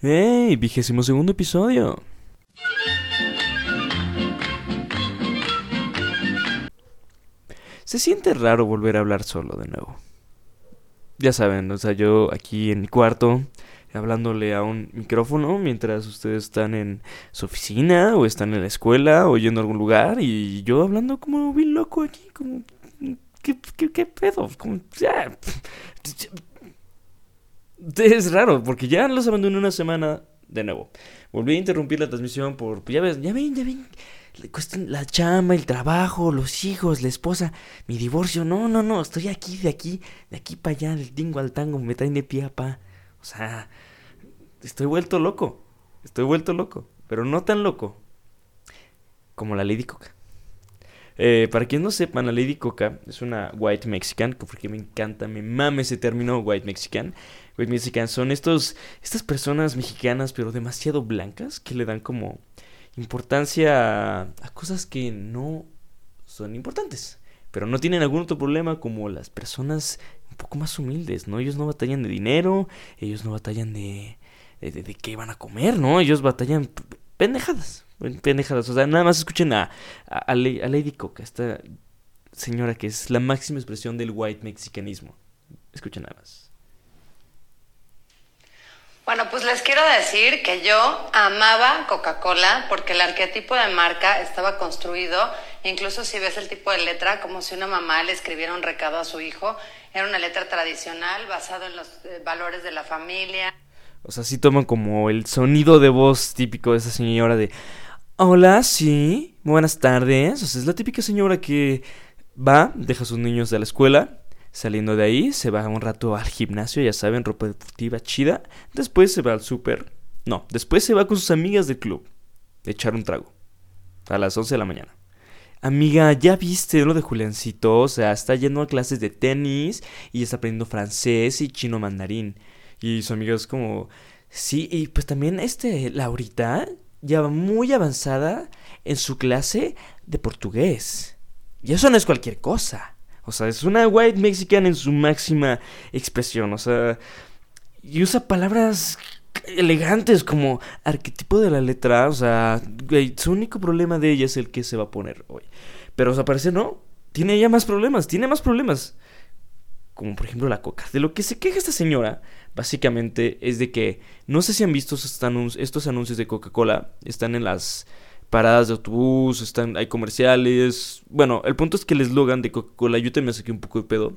¡Hey! Vigésimo segundo episodio. Se siente raro volver a hablar solo de nuevo. Ya saben, o sea, yo aquí en mi cuarto, hablándole a un micrófono mientras ustedes están en su oficina o están en la escuela o yendo a algún lugar y yo hablando como bien loco aquí, como... ¿Qué, qué, qué pedo? Como. Es raro, porque ya los abandoné una semana de nuevo. Volví a interrumpir la transmisión por... Ya ven, ya ven, ya ven. La chama, el trabajo, los hijos, la esposa, mi divorcio. No, no, no. Estoy aquí, de aquí, de aquí para allá, del tingo al tango. Me traen de pie a pa. O sea, estoy vuelto loco. Estoy vuelto loco. Pero no tan loco como la Lady Coca. Eh, para quien no sepan, la Lady Coca es una white mexican, porque me encanta, me mame ese término white mexican. White mexican son estos, estas personas mexicanas, pero demasiado blancas, que le dan como importancia a, cosas que no son importantes. Pero no tienen algún otro problema como las personas un poco más humildes, ¿no? Ellos no batallan de dinero, ellos no batallan de, de, qué van a comer, ¿no? Ellos batallan pendejadas, pendejadas. O sea, nada más escuchen a, a, Lady Coca, esta señora que es la máxima expresión del white mexicanismo. Escuchen nada más. Bueno, pues les quiero decir que yo amaba Coca-Cola porque el arquetipo de marca estaba construido, incluso si ves el tipo de letra, como si una mamá le escribiera un recado a su hijo, era una letra tradicional basado en los eh, valores de la familia. O sea, sí toman como el sonido de voz típico de esa señora de... Hola, sí, buenas tardes. O sea, es la típica señora que va, deja a sus niños de la escuela, saliendo de ahí, se va un rato al gimnasio, ya saben, ropa deportiva chida. Después se va al súper. No, después se va con sus amigas del club. De echar un trago. A las 11 de la mañana. Amiga, ¿ya viste lo de Juliancito? O sea, está yendo a clases de tenis y está aprendiendo francés y chino mandarín. Y su amiga es como, sí, y pues también este, Laurita, ya va muy avanzada en su clase de portugués. Y eso no es cualquier cosa. O sea, es una white mexican en su máxima expresión. O sea, y usa palabras elegantes como arquetipo de la letra. O sea, su único problema de ella es el que se va a poner hoy. Pero, o sea, parece no. Tiene ya más problemas, tiene más problemas como por ejemplo la coca. De lo que se queja esta señora, básicamente, es de que no sé si han visto estos anuncios de Coca-Cola, están en las paradas de autobús, están, hay comerciales. Bueno, el punto es que el eslogan de Coca-Cola, yo también me saqué un poco de pedo.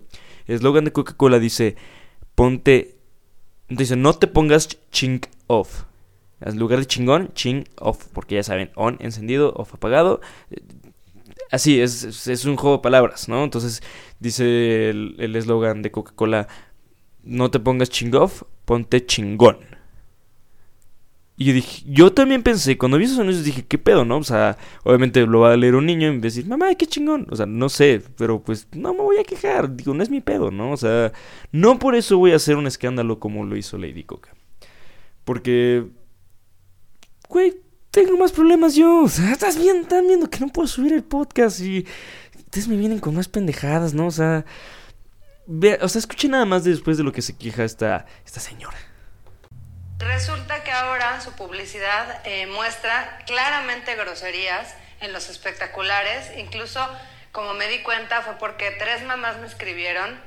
El eslogan de Coca-Cola dice, ponte, dice, no te pongas ching off. En lugar de chingón, ching off, porque ya saben, on encendido, off apagado. Así, es, es un juego de palabras, ¿no? Entonces dice el eslogan de Coca-Cola, no te pongas chingoff, ponte chingón. Y yo dije, yo también pensé, cuando vi esos anuncios dije, ¿qué pedo, no? O sea, obviamente lo va a leer un niño y me va a decir, mamá, qué chingón. O sea, no sé, pero pues no me voy a quejar. Digo, no es mi pedo, ¿no? O sea, no por eso voy a hacer un escándalo como lo hizo Lady Coca. Porque, güey, tengo más problemas yo. O sea, estás viendo, están viendo que no puedo subir el podcast y ustedes me vienen con más pendejadas, ¿no? O sea, o sea, escuché nada más después de lo que se queja esta, esta señora. Resulta que ahora su publicidad eh, muestra claramente groserías en los espectaculares. Incluso, como me di cuenta, fue porque tres mamás me escribieron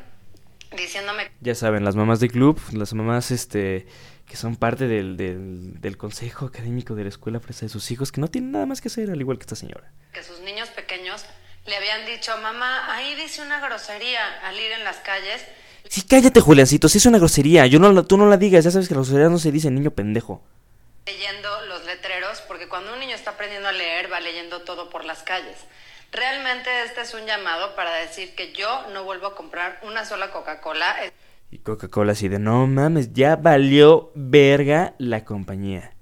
diciéndome... Ya saben, las mamás de club, las mamás este que son parte del, del, consejo académico de la escuela fresa de sus hijos, que no tienen nada más que hacer, al igual que esta señora. Que sus niños pequeños le habían dicho, mamá, ahí dice una grosería al ir en las calles. Sí, cállate, Juliancito, si es una grosería. Yo no, tú no la digas, ya sabes que la grosería no se dice niño pendejo. Leyendo los letreros, porque cuando un niño está aprendiendo a leer, va leyendo todo por las calles. Realmente este es un llamado para decir que yo no vuelvo a comprar una sola Coca-Cola. Y Coca-Cola así de, no mames, ya valió verga la compañía.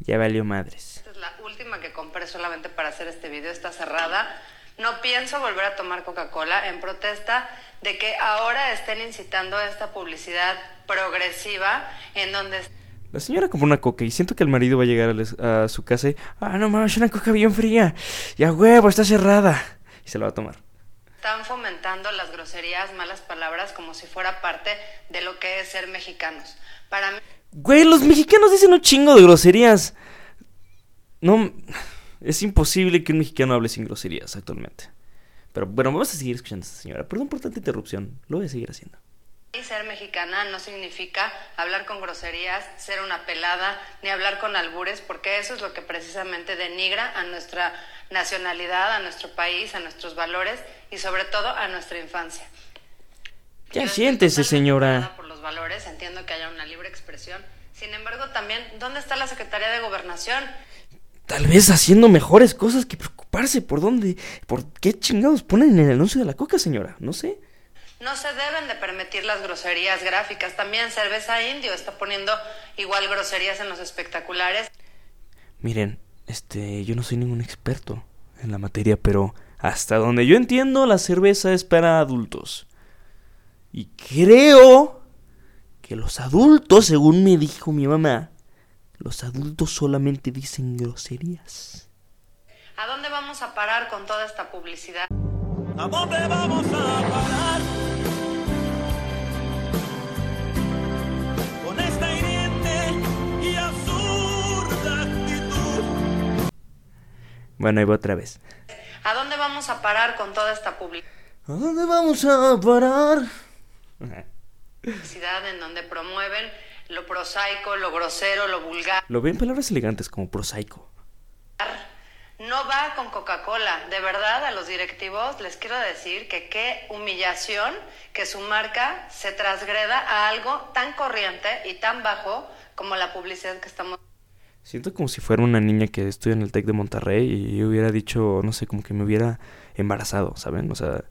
Ya valió madres. Esta es la última que compré solamente para hacer este video, está cerrada. No pienso volver a tomar Coca-Cola en protesta de que ahora estén incitando esta publicidad progresiva en donde... La señora compró una coca y siento que el marido va a llegar a, su casa y... Ah, no mames, una coca bien fría. Ya huevo, está cerrada. Y se la va a tomar. Están fomentando las groserías, malas palabras, como si fuera parte de lo que es ser mexicanos. Para mí... Güey, los mexicanos dicen un chingo de groserías. No, es imposible que un mexicano hable sin groserías actualmente. Pero bueno, vamos a seguir escuchando a esta señora. Perdón por tanta interrupción, lo voy a seguir haciendo. Ser mexicana no significa hablar con groserías, ser una pelada, ni hablar con albures, porque eso es lo que precisamente denigra a nuestra nacionalidad, a nuestro país, a nuestros valores y sobre todo a nuestra infancia. Ya Yo siéntese, señora. Por los valores, entiendo que haya una libre expresión. Sin embargo, también, ¿dónde está la Secretaría de Gobernación? Tal vez haciendo mejores cosas que preocuparse por dónde, por qué chingados ponen en el anuncio de la coca, señora. No sé. No se deben de permitir las groserías gráficas. También Cerveza Indio está poniendo igual groserías en los espectaculares. Miren, este, yo no soy ningún experto en la materia, pero hasta donde yo entiendo, la cerveza es para adultos. Y creo que los adultos, según me dijo mi mamá, los adultos solamente dicen groserías. ¿A dónde vamos a parar con toda esta publicidad? ¿A dónde vamos a parar? Con esta hiriente y absurda actitud. Bueno, ahí va otra vez. ¿A dónde vamos a parar con toda esta ¿A dónde vamos a parar? publicidad en donde promueven lo prosaico, lo grosero, lo vulgar? Lo ven palabras elegantes como prosaico. No va con Coca-Cola. De verdad, a los directivos les quiero decir que qué humillación que su marca se transgreda a algo tan corriente y tan bajo como la publicidad que estamos Siento como si fuera una niña que estudia en el TEC de Monterrey y hubiera dicho, no sé, como que me hubiera embarazado, ¿saben? O sea,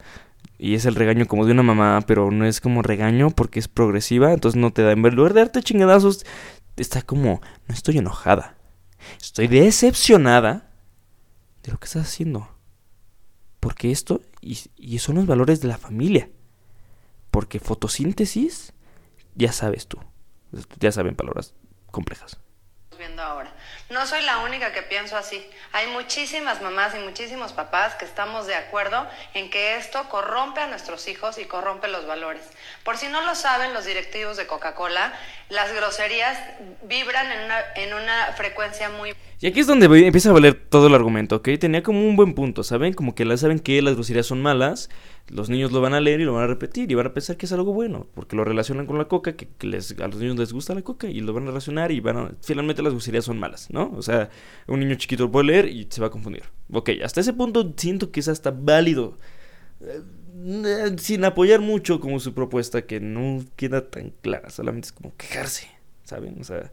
y es el regaño como de una mamá, pero no es como regaño porque es progresiva, entonces no te da, en lugar de darte chingadazos, está como, no estoy enojada, estoy decepcionada de lo que estás haciendo. Porque esto, y, y son los valores de la familia. Porque fotosíntesis, ya sabes tú, ya saben palabras complejas. viendo ahora. No soy la única que pienso así. Hay muchísimas mamás y muchísimos papás que estamos de acuerdo en que esto corrompe a nuestros hijos y corrompe los valores. Por si no lo saben los directivos de Coca-Cola, las groserías vibran en una, en una frecuencia muy Y aquí es donde empieza a valer todo el argumento, ¿ok? Tenía como un buen punto, ¿saben? Como que saben que las groserías son malas, los niños lo van a leer y lo van a repetir y van a pensar que es algo bueno, porque lo relacionan con la coca, que, les, a los niños les gusta la coca y lo van a relacionar y van a... Finalmente las groserías son malas, ¿no? O sea, un niño chiquito lo puede leer y se va a confundir. Ok, hasta ese punto siento que es hasta válido. Eh, eh, Sin apoyar mucho como su propuesta, que no queda tan clara, solamente es como quejarse, ¿saben? O sea,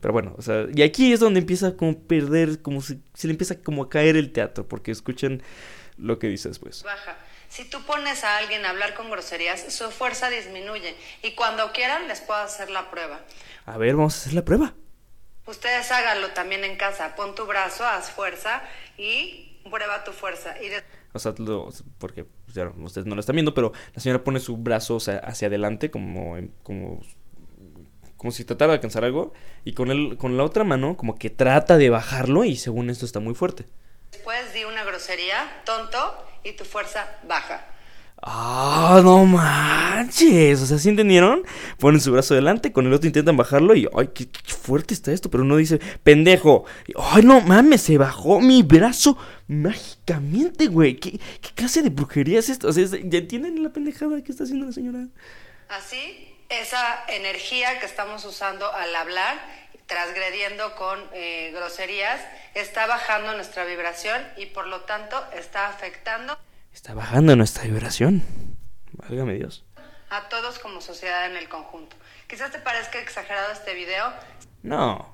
pero bueno, o sea, y aquí es donde empieza como perder, como se, se le empieza como a caer el teatro, porque escuchan lo que dice después. baja. Si tú pones a alguien a hablar con groserías, su fuerza disminuye y cuando quieran les puedo hacer la prueba. A ver, vamos a hacer la prueba. Ustedes háganlo también en casa. Pon tu brazo, haz fuerza y prueba tu fuerza. Y de- O sea, lo- porque pues, ya ustedes no lo están viendo, pero la señora pone su brazo o sea, hacia adelante como, como, como si tratara de alcanzar algo y con, el, con la otra mano como que trata de bajarlo y según esto está muy fuerte. Después di una grosería, tonto, y tu fuerza baja. ¡Ah, no manches! O sea, ¿sí entendieron? Ponen su brazo adelante, con el otro intentan bajarlo y ¡ay, qué, qué fuerte está esto! Pero uno dice, ¡pendejo! Y, ¡Ay, no mames! Se bajó mi brazo mágicamente, güey. ¿Qué, qué clase de brujería es esto? O sea, ¿ya entienden la pendejada que está haciendo la señora? Así, esa energía que estamos usando al hablar, transgrediendo con eh, groserías, está bajando nuestra vibración y por lo tanto está afectando Está bajando nuestra vibración. Válgame Dios. a todos como sociedad en el conjunto. Quizás te parezca exagerado este video, No,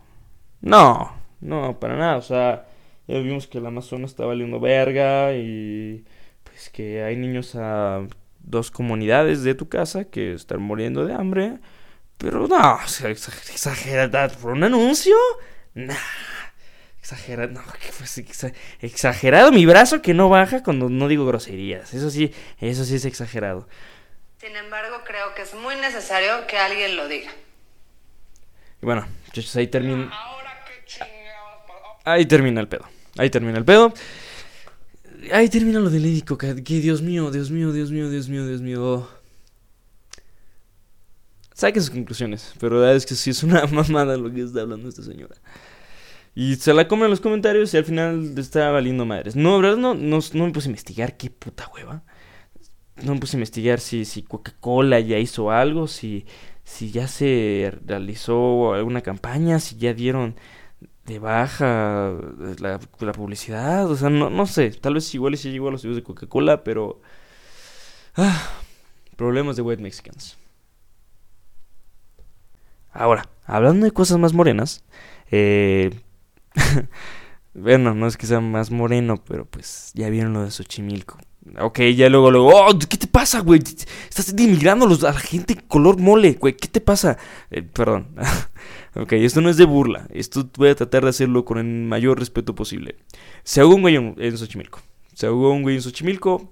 no, no, para nada. O sea, ya vimos que el Amazonas está valiendo verga y pues que hay niños a dos comunidades de tu casa que están muriendo de hambre. Pero no, o sea, exa- exagerada por un anuncio. Nah, exagerado, no, que fue así, exa- exagerado mi brazo que no baja cuando no digo groserías. Eso sí, eso sí es exagerado. sin embargo creo que es muy necesario que alguien lo diga. Y bueno, muchachos, ahí termina. Ahí termina el pedo. Ahí termina el pedo. Ahí termina lo de Lady Coca. Que Dios mío, Dios mío, Dios mío, Dios mío, Dios mío. Saquen sus conclusiones. Pero la verdad es que sí es una mamada lo que está hablando esta señora. Y se la comen en los comentarios y al final está valiendo madres. No, verdad no, no, no me puse a investigar qué puta hueva. No me puse a investigar si, si Coca-Cola ya hizo algo, si, si ya se realizó alguna campaña, si ya dieron de baja la, publicidad. O sea, no, no sé. Tal vez igual sí llegó a los estudios de Coca-Cola, pero... Ah, problemas de White Mexicans. Ahora, hablando de cosas más morenas, eh, bueno, no es que sea más moreno, pero pues ya vieron lo de Xochimilco. Ok, ya luego, luego, oh, ¿qué te pasa, güey? Estás denigrando a la gente color mole, güey, ¿qué te pasa? Eh, perdón. ok, esto no es de burla, esto voy a tratar de hacerlo con el mayor respeto posible. Se ahogó un güey en, Xochimilco. Se ahogó un güey en Xochimilco.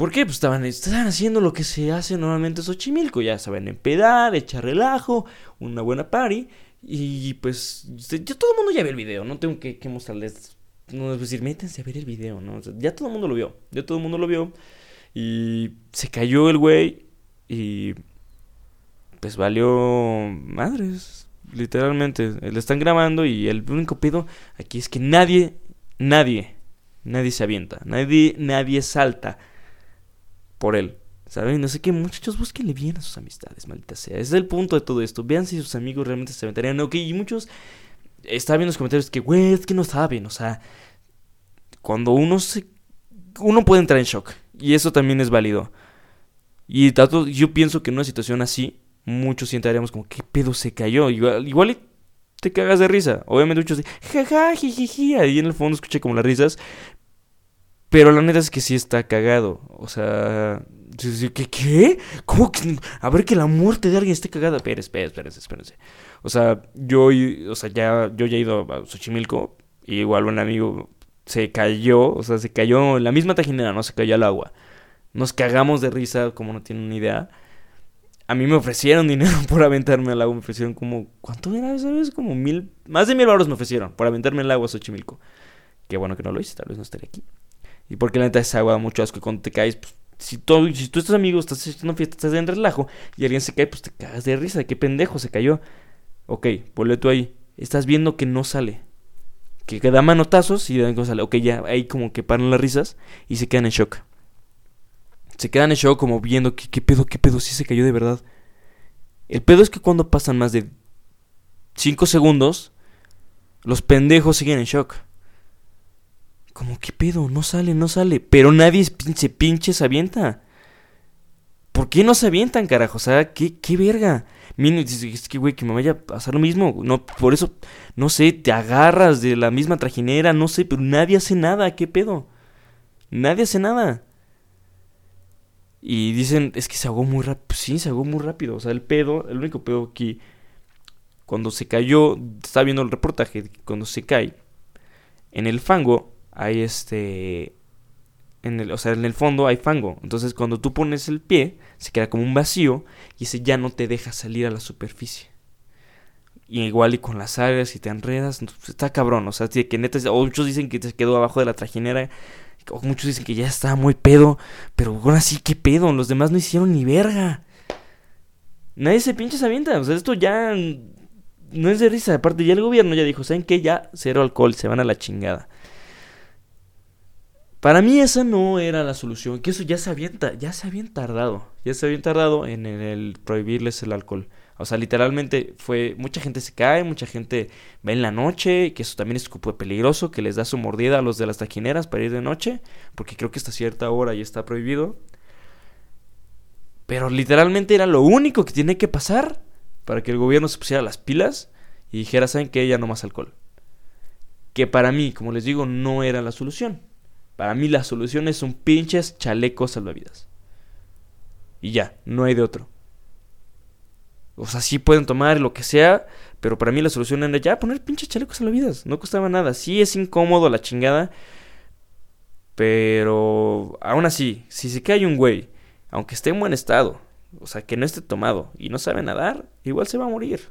¿Por qué? Pues estaban, estaban haciendo lo que se hace normalmente en Xochimilco. Ya saben, empedar, echar relajo, una buena party. Y pues, yo todo el mundo ya ve el video, no tengo que, mostrarles. No es decir, métanse a ver el video, ¿no? Ya todo el mundo lo vio, ya todo el mundo lo vio. Y se cayó el güey y pues valió madres, literalmente. Le están grabando y el único pedo aquí es que nadie, nadie, nadie se avienta, nadie, nadie salta por él. ¿Saben? No sé qué, muchachos, búsquenle bien a sus amistades, maldita sea. Ese es el punto de todo esto. Vean si sus amigos realmente se aventarían. Ok, y muchos. Estaba viendo los comentarios que, güey, es que no saben. O sea, cuando uno se. Uno puede entrar en shock. Y eso también es válido. Y tanto, yo pienso que en una situación así, muchos sientaríamos como, ¿qué pedo se cayó? Igual, igual te cagas de risa. Obviamente muchos dicen, jaja, jijiji. Ahí en el fondo escuché como las risas. Pero la neta es que sí está cagado. O sea, ¿qué? ¿Qué? ¿Cómo que? A ver que la muerte de alguien esté cagada. Espérense, espérense, espérense. O sea, yo, o sea, ya, yo ya he ido a Xochimilco. Y igual un amigo se cayó. O sea, se cayó en la misma tajinera, no se cayó al agua. Nos cagamos de risa, como no tienen ni idea. A mí me ofrecieron dinero por aventarme al agua. Me ofrecieron como. ¿Cuánto era esa vez? Como mil. Más de mil euros me ofrecieron por aventarme al agua a Xochimilco. Qué bueno que no lo hice, tal vez no estaría aquí. Y porque la neta esa agua mucho asco cuando te caes, pues, si, todo, si tú estás amigo, estás haciendo fiesta, estás en relajo y alguien se cae, pues te cagas de risa. Qué pendejo, se cayó. Ok, ponle tú ahí. Estás viendo que no sale. Que, da manotazos y de no sale. Ok, ya ahí como que paran las risas y se quedan en shock. Se quedan en shock como viendo que qué pedo, qué pedo, si se cayó de verdad. El pedo es que cuando pasan más de 5 segundos, los pendejos siguen en shock. Como, ¿qué pedo? No sale, no sale. Pero nadie se pinche se avienta. ¿Por qué no se avientan, carajo? O sea, ¿qué, qué verga? Miren, es que, güey, que me vaya a pasar lo mismo. No, por eso, no sé, te agarras de la misma trajinera, no sé, pero nadie hace nada. ¿Qué pedo? Nadie hace nada. Y dicen, es que se ahogó muy rápido. Sí, se ahogó muy rápido. O sea, el pedo, el único pedo que cuando se cayó, estaba viendo el reportaje, cuando se cae en el fango, hay este en el, o sea, en el fondo hay fango. Entonces, cuando tú pones el pie, se queda como un vacío y ese ya no te deja salir a la superficie. Y igual y con las algas y te enredas, está cabrón, o sea, que neta, o muchos dicen que te quedó abajo de la trajinera, o muchos dicen que ya está muy pedo, pero ahora sí, qué pedo, los demás no hicieron ni verga. Nadie se pinche avienta, o sea, esto ya no es de risa, aparte ya el gobierno ya dijo, ¿saben qué? Ya cero alcohol, se van a la chingada. Para mí esa no era la solución, que eso ya se habían, ya se habían tardado, ya se habían tardado en el prohibirles el alcohol. O sea, literalmente fue, mucha gente se cae, mucha gente va en la noche, que eso también es peligroso, que les da su mordida a los de las taquineras para ir de noche, porque creo que hasta cierta hora ya está prohibido. Pero literalmente era lo único que tiene que pasar para que el gobierno se pusiera las pilas y dijera, ¿saben qué? Ya no más alcohol. Que para mí, como les digo, no era la solución. Para mí la solución es un pinches chalecos salvavidas. Y ya, no hay de otro. O sea, sí pueden tomar lo que sea, pero para mí la solución era ya poner pinches chalecos salvavidas. No costaba nada. Sí es incómodo la chingada. Pero aún así, si se cae un güey, aunque esté en buen estado, o sea, que no esté tomado y no sabe nadar, igual se va a morir.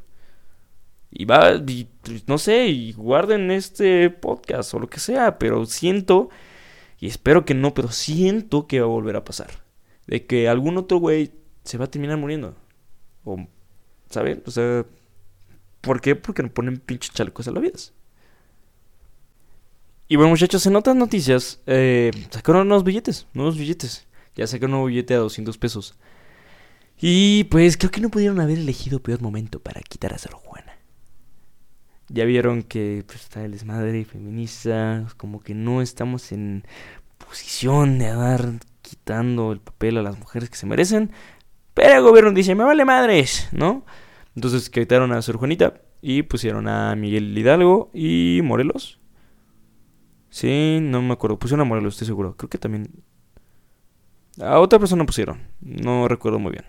Y va, y, no sé, y guarden este podcast o lo que sea, pero siento y espero que no, pero siento que va a volver a pasar. De que algún otro güey se va a terminar muriendo. O ¿Saben? O sea, ¿por qué? Porque no ponen pinches chalecos a la vida. Y bueno, muchachos, en otras noticias, eh, sacaron nuevos billetes, nuevos billetes. Ya sacaron un nuevo billete a 200 pesos. Y pues creo que no pudieron haber elegido peor momento para quitar a Sor Juana. Ya vieron que pues, está el desmadre feminista, como que no estamos en posición de dar quitando el papel a las mujeres que se merecen. Pero el gobierno dice, me vale madres, ¿no? Entonces quitaron a Sor Juanita y pusieron a Miguel Hidalgo y Morelos. Sí, no me acuerdo. Pusieron a Morelos, estoy seguro. Creo que también... A otra persona pusieron. No recuerdo muy bien.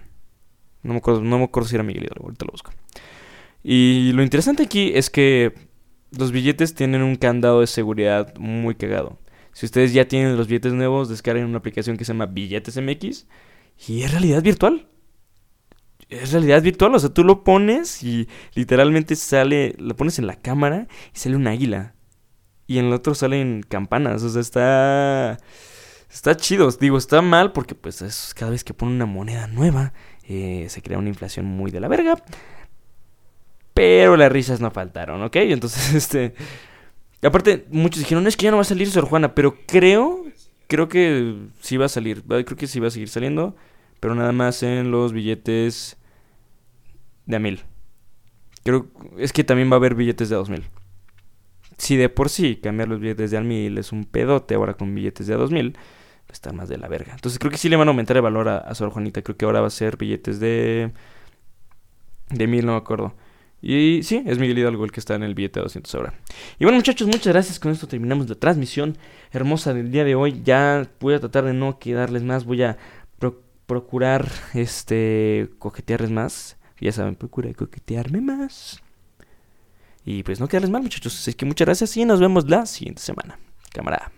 No me acuerdo, no me acuerdo si era Miguel Hidalgo. Ahorita lo busco. Y lo interesante aquí es que los billetes tienen un candado de seguridad muy cagado. Si ustedes ya tienen los billetes nuevos, descarguen una aplicación que se llama Billetes MX y es realidad virtual. Es realidad virtual, o sea, tú lo pones y literalmente sale, lo pones en la cámara y sale un águila. Y en el otro salen campanas, o sea, está está chido. Digo, está mal porque pues es cada vez que ponen una moneda nueva eh, se crea una inflación muy de la verga. Pero las risas no faltaron, ¿ok? Entonces, este... Aparte, muchos dijeron, es que ya no va a salir Sor Juana, pero creo, creo que sí va a salir, creo que sí va a seguir saliendo, pero nada más en los billetes de a mil. Creo, es que también va a haber billetes de a dos mil. Si de por sí cambiar los billetes de a mil es un pedote, ahora con billetes de a dos mil, estar más de la verga. Entonces creo que sí le van a aumentar el valor a, a Sor Juanita, creo que ahora va a ser billetes de... De mil, no me acuerdo. Y sí, es Miguel Hidalgo el que está en el billete de 200 ahora. Y bueno, muchachos, muchas gracias. Con esto terminamos la transmisión hermosa del día de hoy. Ya voy a tratar de no quedarles más. Voy a pro procurar este coquetearles más. Ya saben, procura coquetearme más. Y pues no quedarles mal, muchachos. Así que muchas gracias y nos vemos la siguiente semana. Camarada.